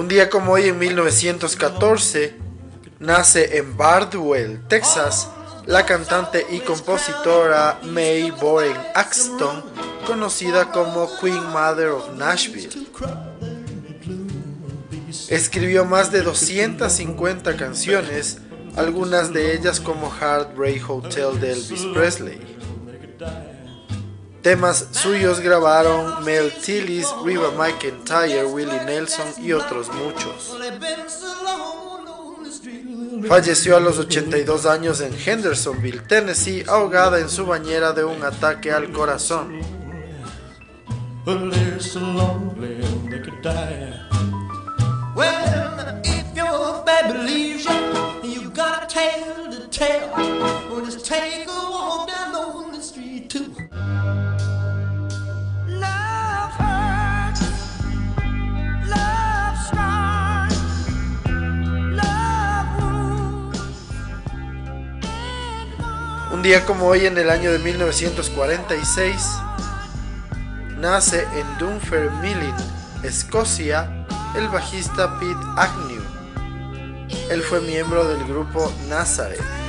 Un día como hoy en 1914 nace en Bardwell, Texas, la cantante y compositora May Boren Axton, conocida como Queen Mother of Nashville. Escribió más de 250 canciones, algunas de ellas como Heartbreak Hotel de Elvis Presley. Temas suyos grabaron Mel Tillis, Riva McIntyre, Willie Nelson y otros muchos. Falleció a los 82 años en Hendersonville, Tennessee, ahogada en su bañera de un ataque al corazón. Un día como hoy en el año de 1946 nace en Dunfermline, Escocia, el bajista Pete Agnew. Él fue miembro del grupo Nazareth.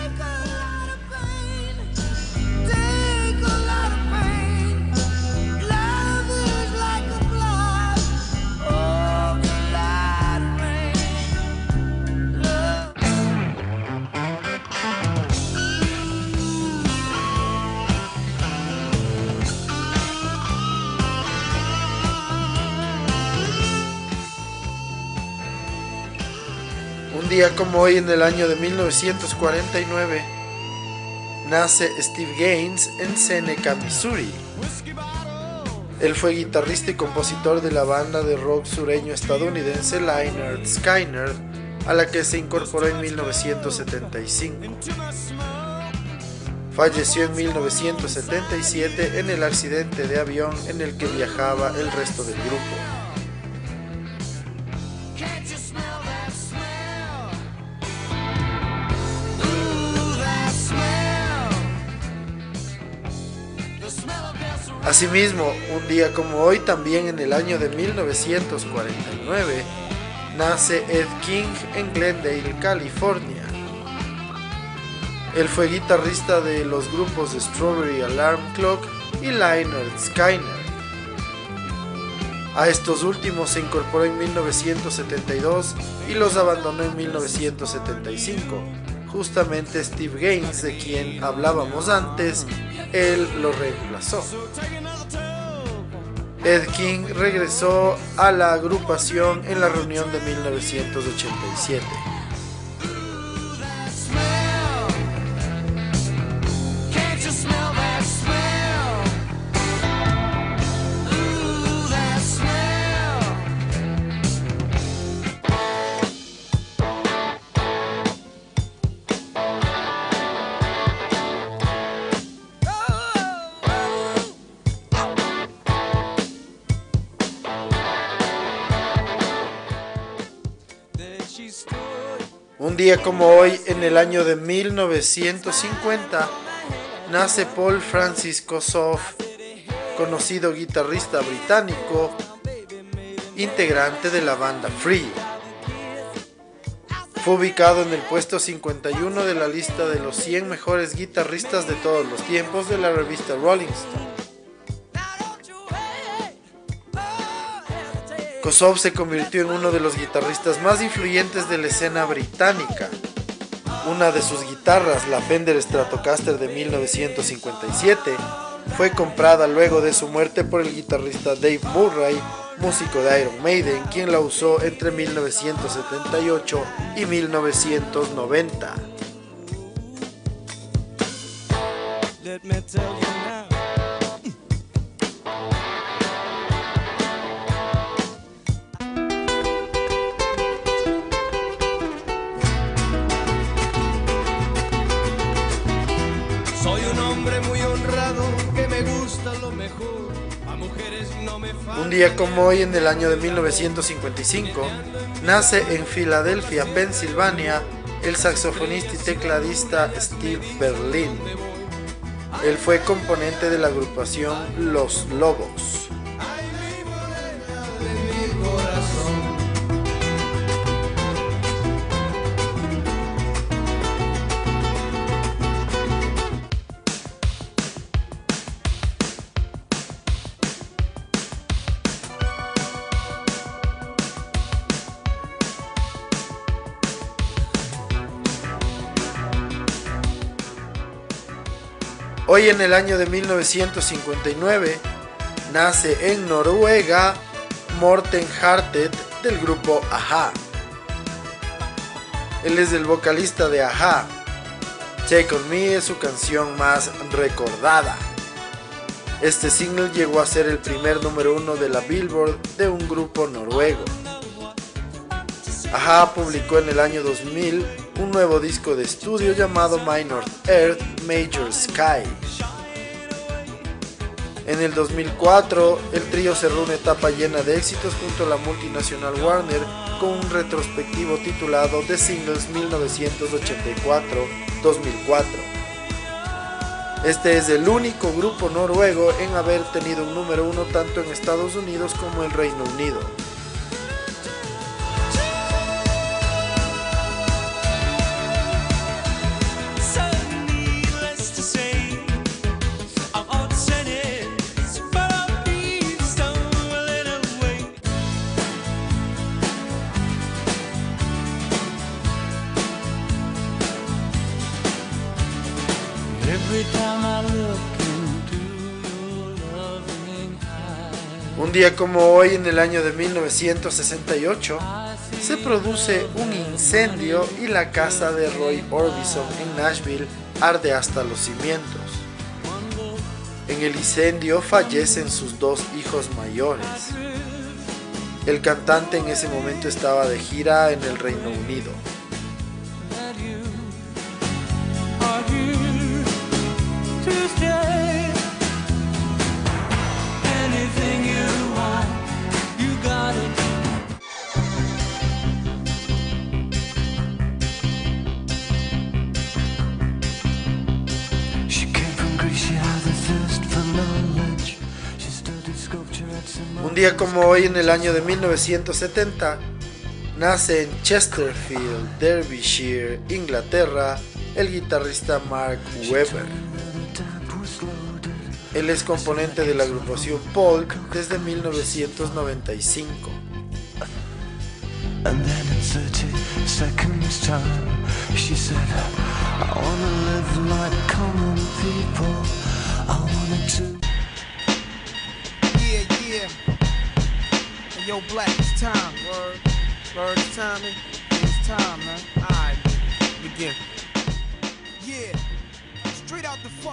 Día como hoy en el año de 1949 nace Steve Gaines en Seneca, Missouri. Él fue guitarrista y compositor de la banda de rock sureño estadounidense Lynyrd Skynyrd, a la que se incorporó en 1975. Falleció en 1977 en el accidente de avión en el que viajaba el resto del grupo. Asimismo, un día como hoy, también en el año de 1949, nace Ed King en Glendale, California. Él fue guitarrista de los grupos Strawberry Alarm Clock y Lynyrd Skynyrd. A estos últimos se incorporó en 1972 y los abandonó en 1975. Justamente Steve Gaines, de quien hablábamos antes, él lo reemplazó. Ed King regresó a la agrupación en la reunión de 1987. Día como hoy, en el año de 1950, nace Paul Francis Kossoff, conocido guitarrista británico, integrante de la banda Free. Fue ubicado en el puesto 51 de la lista de los 100 mejores guitarristas de todos los tiempos de la revista Rolling Stone. Se convirtió en uno de los guitarristas más influyentes de la escena británica. Una de sus guitarras, la Fender Stratocaster de 1957, fue comprada luego de su muerte por el guitarrista Dave Murray, músico de Iron Maiden, quien la usó entre 1978 y 1990. Un día como hoy, en el año de 1955, nace en Filadelfia, Pensilvania, el saxofonista y tecladista Steve Berlin. Él fue componente de la agrupación Los Lobos. Hoy en el año de 1959 nace en Noruega Morten Hartet del grupo Aja. Él es el vocalista de Aja. Take On Me es su canción más recordada. Este single llegó a ser el primer número uno de la Billboard de un grupo noruego. Aja publicó en el año 2000 un nuevo disco de estudio llamado Minor Earth Major Sky. En el 2004, el trío cerró una etapa llena de éxitos junto a la multinacional Warner con un retrospectivo titulado The Singles 1984-2004. Este es el único grupo noruego en haber tenido un número uno tanto en Estados Unidos como en Reino Unido. Un día como hoy, en el año de 1968, se produce un incendio y la casa de Roy Orbison en Nashville arde hasta los cimientos. En el incendio fallecen sus dos hijos mayores. El cantante en ese momento estaba de gira en el Reino Unido. Un como hoy en el año de 1970, nace en Chesterfield, Derbyshire, Inglaterra, el guitarrista Mark Webber. Él es componente de la agrupación Polk desde 1995.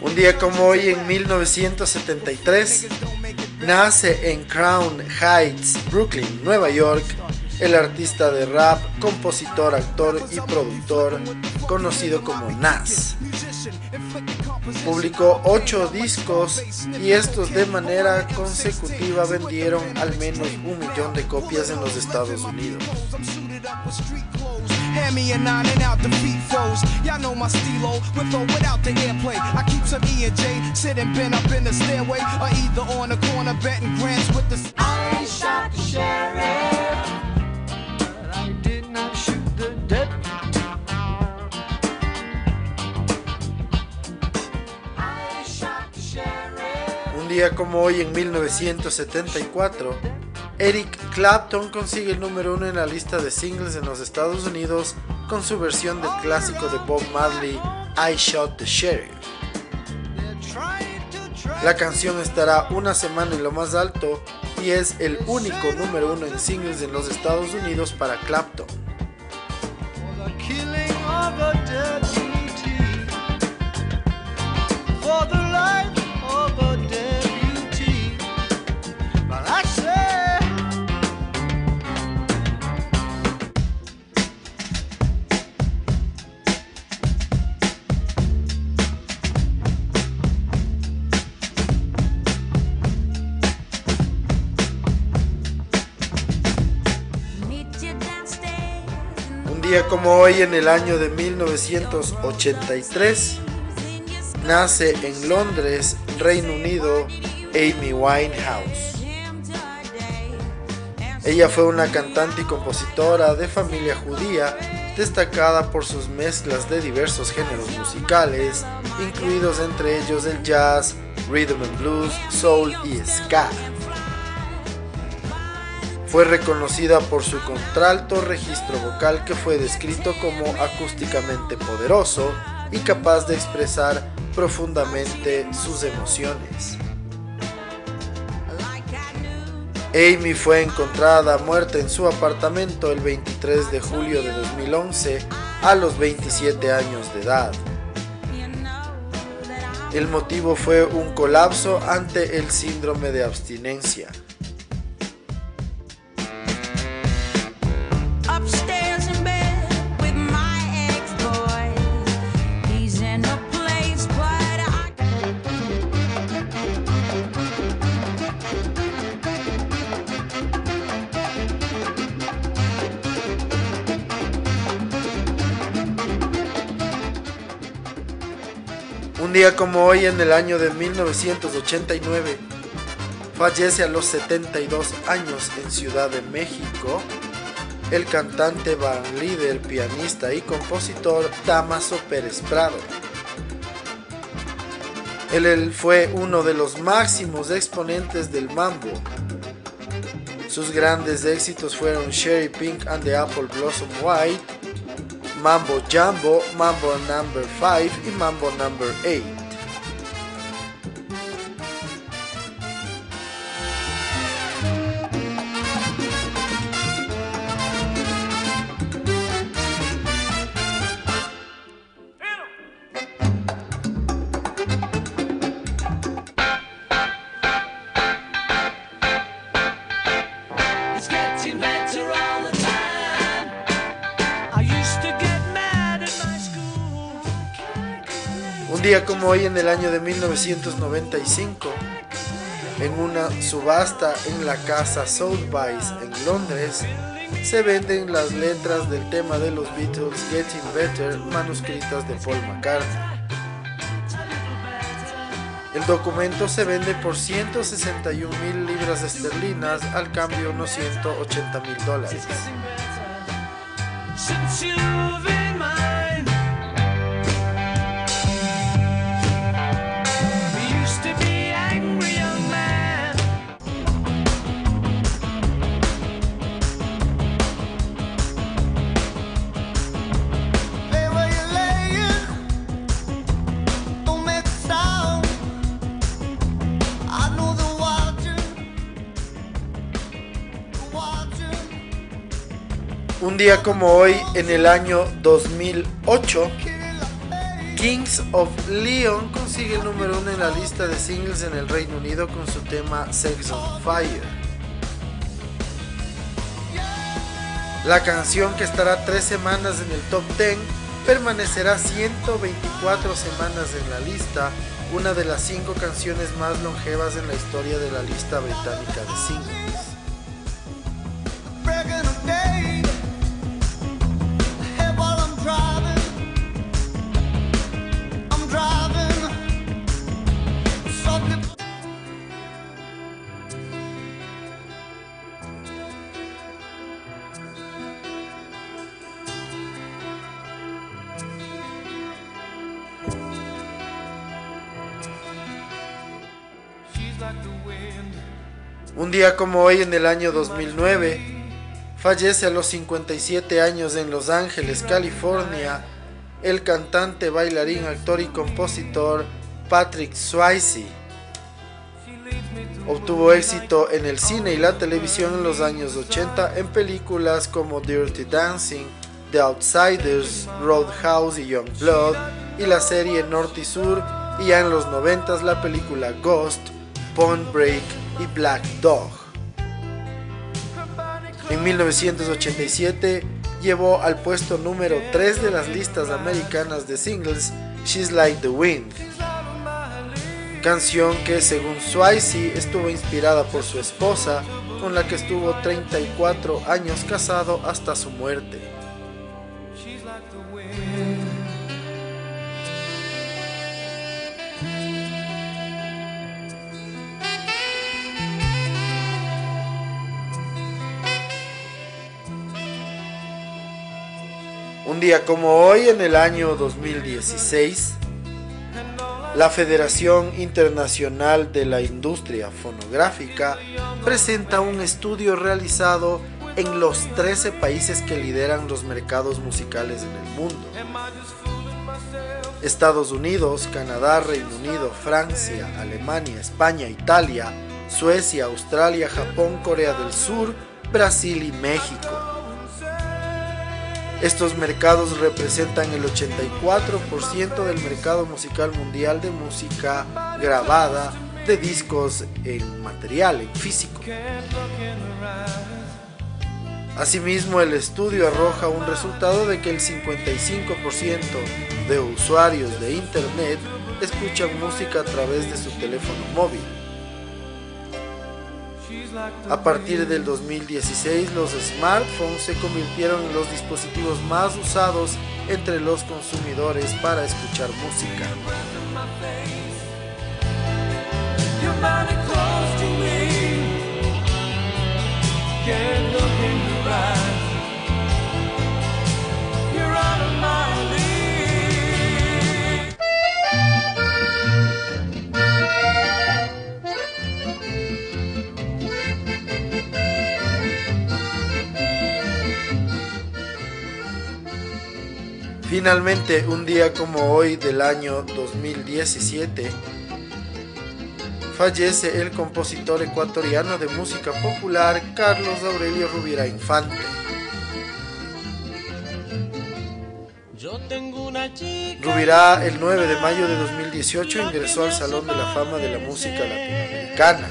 Un día como hoy en 1973 nace en Crown Heights, Brooklyn, Nueva York, el artista de rap, compositor, actor y productor conocido como Nas. Publicó 8 discos y estos de manera consecutiva vendieron al menos un millón de copias en los Estados Unidos. Hand me a nine and out defeat foes. Y'all know my stilo, with or without the airplay. I keep some E and J sitting bent up in the stairway, or either on the corner betting grants with the. I shot the sheriff, como hoy en 1974, Eric Clapton consigue el número uno en la lista de singles en los Estados Unidos con su versión del clásico de Bob Marley, I Shot the Sheriff. La canción estará una semana en lo más alto y es el único número uno en singles en los Estados Unidos para Clapton. Como hoy, en el año de 1983, nace en Londres, Reino Unido, Amy Winehouse. Ella fue una cantante y compositora de familia judía destacada por sus mezclas de diversos géneros musicales, incluidos entre ellos el jazz, rhythm and blues, soul y ska. Fue reconocida por su contralto registro vocal que fue descrito como acústicamente poderoso y capaz de expresar profundamente sus emociones. Amy fue encontrada muerta en su apartamento el 23 de julio de 2011 a los 27 años de edad. El motivo fue un colapso ante el síndrome de abstinencia. Un día como hoy, en el año de 1989, fallece a los 72 años en Ciudad de México el cantante, van líder, pianista y compositor Damaso Pérez Prado. Él fue uno de los máximos exponentes del mambo. Sus grandes éxitos fueron Sherry Pink and the Apple Blossom White, Mambo Jumbo, Mambo Number 5 y Mambo Number 8. Día como hoy en el año de 1995, en una subasta en la casa Sotheby's en Londres, se venden las letras del tema de los Beatles Getting Better manuscritas de Paul McCartney. El documento se vende por 161 mil libras esterlinas, al cambio unos 180 mil dólares. Día como hoy, en el año 2008, Kings of Leon consigue el número uno en la lista de singles en el Reino Unido con su tema Sex on Fire. La canción que estará tres semanas en el top 10 permanecerá 124 semanas en la lista, una de las cinco canciones más longevas en la historia de la lista británica de singles. Un día como hoy en el año 2009, fallece a los 57 años en Los Ángeles, California, el cantante, bailarín, actor y compositor Patrick Swayze. Obtuvo éxito en el cine y la televisión en los años 80 en películas como Dirty Dancing, The Outsiders, Roadhouse y Young Blood, y la serie Norte y Sur, y ya en los 90 la película Ghost, Point Break y Black Dog. En 1987 llevó al puesto número 3 de las listas americanas de singles She's Like the Wind, canción que según Swayze estuvo inspirada por su esposa, con la que estuvo 34 años casado hasta su muerte. Un día como hoy, en el año 2016, la Federación Internacional de la Industria Fonográfica presenta un estudio realizado en los 13 países que lideran los mercados musicales en el mundo. Estados Unidos, Canadá, Reino Unido, Francia, Alemania, España, Italia, Suecia, Australia, Japón, Corea del Sur, Brasil y México. Estos mercados representan el 84% del mercado musical mundial de música grabada de discos en material, en físico. Asimismo, el estudio arroja un resultado de que el 55% de usuarios de Internet escuchan música a través de su teléfono móvil. A partir del 2016, los smartphones se convirtieron en los dispositivos más usados entre los consumidores para escuchar música. Finalmente, un día como hoy del año 2017, fallece el compositor ecuatoriano de música popular Carlos Aurelio Rubira Infante. Rubirá el 9 de mayo de 2018 ingresó al Salón de la Fama de la Música Latinoamericana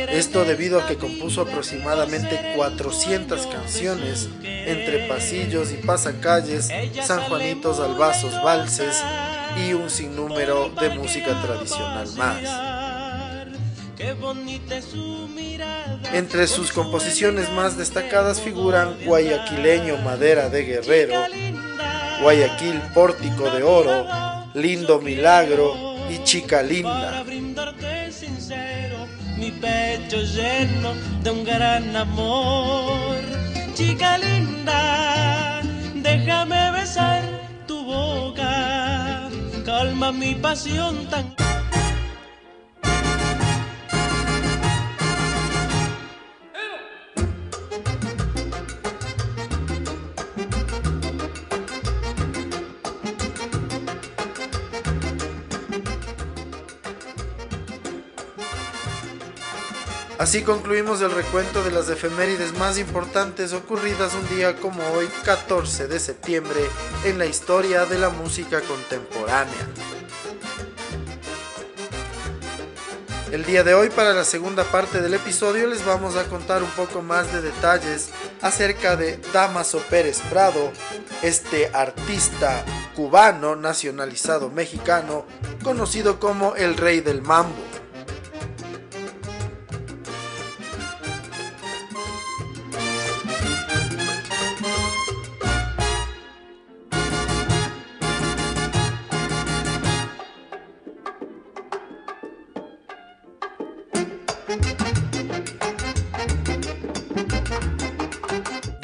esto debido a que compuso aproximadamente 400 canciones entre pasillos y pasacalles, San Juanitos, albazos, valses y un sinnúmero de música tradicional más. Entre sus composiciones más destacadas figuran Guayaquileño Madera de Guerrero, Guayaquil Pórtico de Oro, Lindo Milagro y Chica Linda pecho lleno de un gran amor. Chica linda, déjame besar tu boca, calma mi pasión tan Así concluimos el recuento de las efemérides más importantes ocurridas un día como hoy, 14 de septiembre, en la historia de la música contemporánea. El día de hoy, para la segunda parte del episodio, les vamos a contar un poco más de detalles acerca de Damaso Pérez Prado, este artista cubano nacionalizado mexicano, conocido como el Rey del Mambo.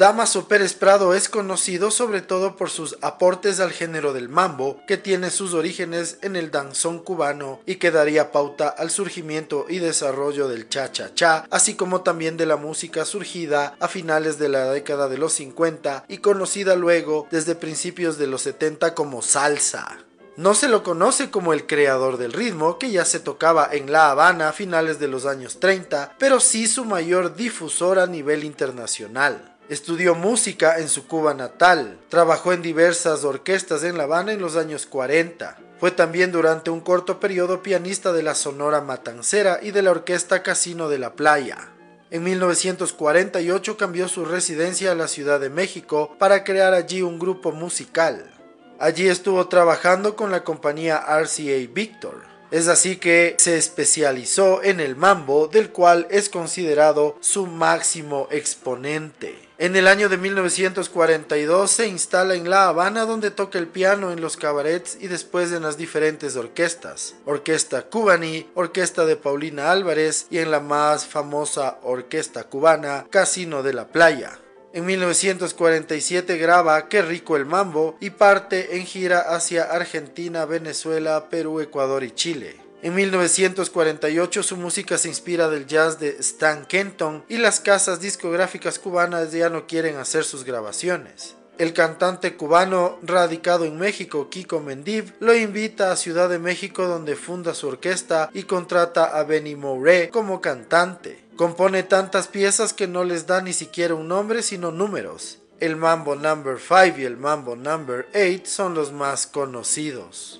Damaso Pérez Prado es conocido sobre todo por sus aportes al género del mambo, que tiene sus orígenes en el danzón cubano y que daría pauta al surgimiento y desarrollo del cha-cha-cha, así como también de la música surgida a finales de la década de los 50 y conocida luego desde principios de los 70 como salsa. No se lo conoce como el creador del ritmo, que ya se tocaba en La Habana a finales de los años 30, pero sí su mayor difusor a nivel internacional. Estudió música en su Cuba natal, trabajó en diversas orquestas en La Habana en los años 40. Fue también durante un corto periodo pianista de la Sonora Matancera y de la Orquesta Casino de la Playa. En 1948 cambió su residencia a la Ciudad de México para crear allí un grupo musical. Allí estuvo trabajando con la compañía RCA Victor. Es así que se especializó en el mambo, del cual es considerado su máximo exponente. En el año de 1942 se instala en La Habana donde toca el piano en los cabarets y después en las diferentes orquestas. Orquesta Cubaní, Orquesta de Paulina Álvarez y en la más famosa orquesta cubana, Casino de la Playa. En 1947 graba Qué rico el mambo y parte en gira hacia Argentina, Venezuela, Perú, Ecuador y Chile. En 1948 su música se inspira del jazz de Stan Kenton y las casas discográficas cubanas ya no quieren hacer sus grabaciones. El cantante cubano radicado en México, Kiko Mendiv, lo invita a Ciudad de México donde funda su orquesta y contrata a Benny Moore como cantante. Compone tantas piezas que no les da ni siquiera un nombre sino números. El Mambo Number 5 y el Mambo Number 8 son los más conocidos.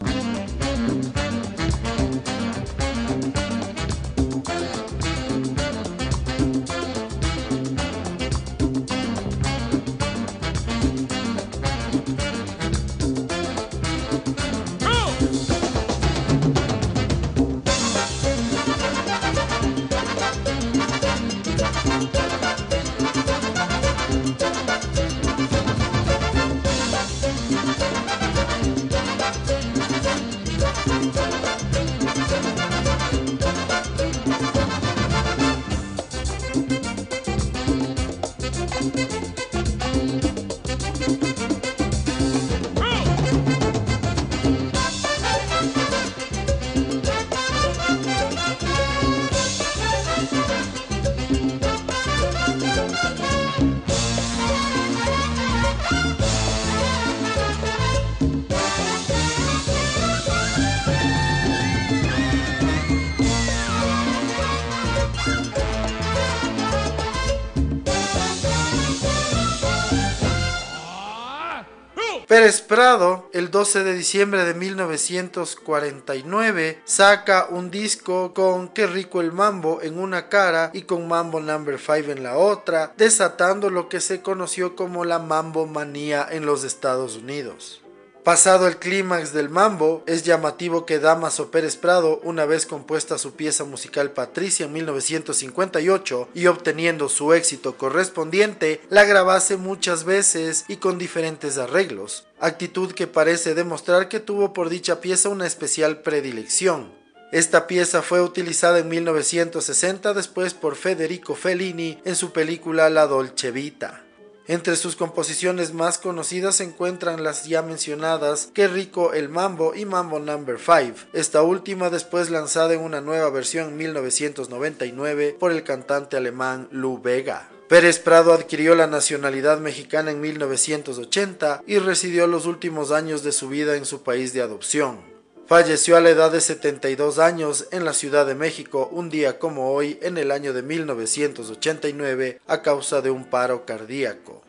Prado, el 12 de diciembre de 1949, saca un disco con Qué rico el mambo en una cara y con Mambo Number 5 en la otra, desatando lo que se conoció como la mambo manía en los Estados Unidos. Pasado el clímax del mambo, es llamativo que Damaso Pérez Prado, una vez compuesta su pieza musical Patricia en 1958 y obteniendo su éxito correspondiente, la grabase muchas veces y con diferentes arreglos, actitud que parece demostrar que tuvo por dicha pieza una especial predilección. Esta pieza fue utilizada en 1960 después por Federico Fellini en su película La Dolce Vita. Entre sus composiciones más conocidas se encuentran las ya mencionadas Qué rico el mambo y Mambo Number 5, esta última después lanzada en una nueva versión en 1999 por el cantante alemán Lou Vega. Pérez Prado adquirió la nacionalidad mexicana en 1980 y residió los últimos años de su vida en su país de adopción. Falleció a la edad de 72 años en la Ciudad de México un día como hoy en el año de 1989 a causa de un paro cardíaco.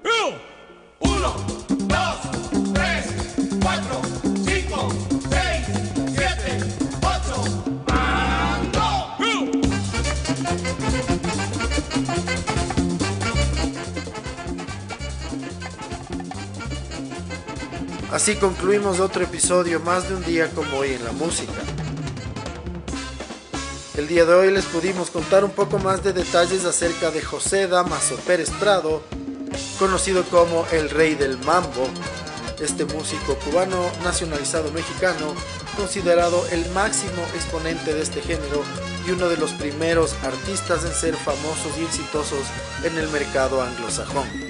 Así concluimos otro episodio más de un día como hoy en la música. El día de hoy les pudimos contar un poco más de detalles acerca de José Damaso Pérez Prado, conocido como el rey del mambo, este músico cubano nacionalizado mexicano, considerado el máximo exponente de este género y uno de los primeros artistas en ser famosos y exitosos en el mercado anglosajón.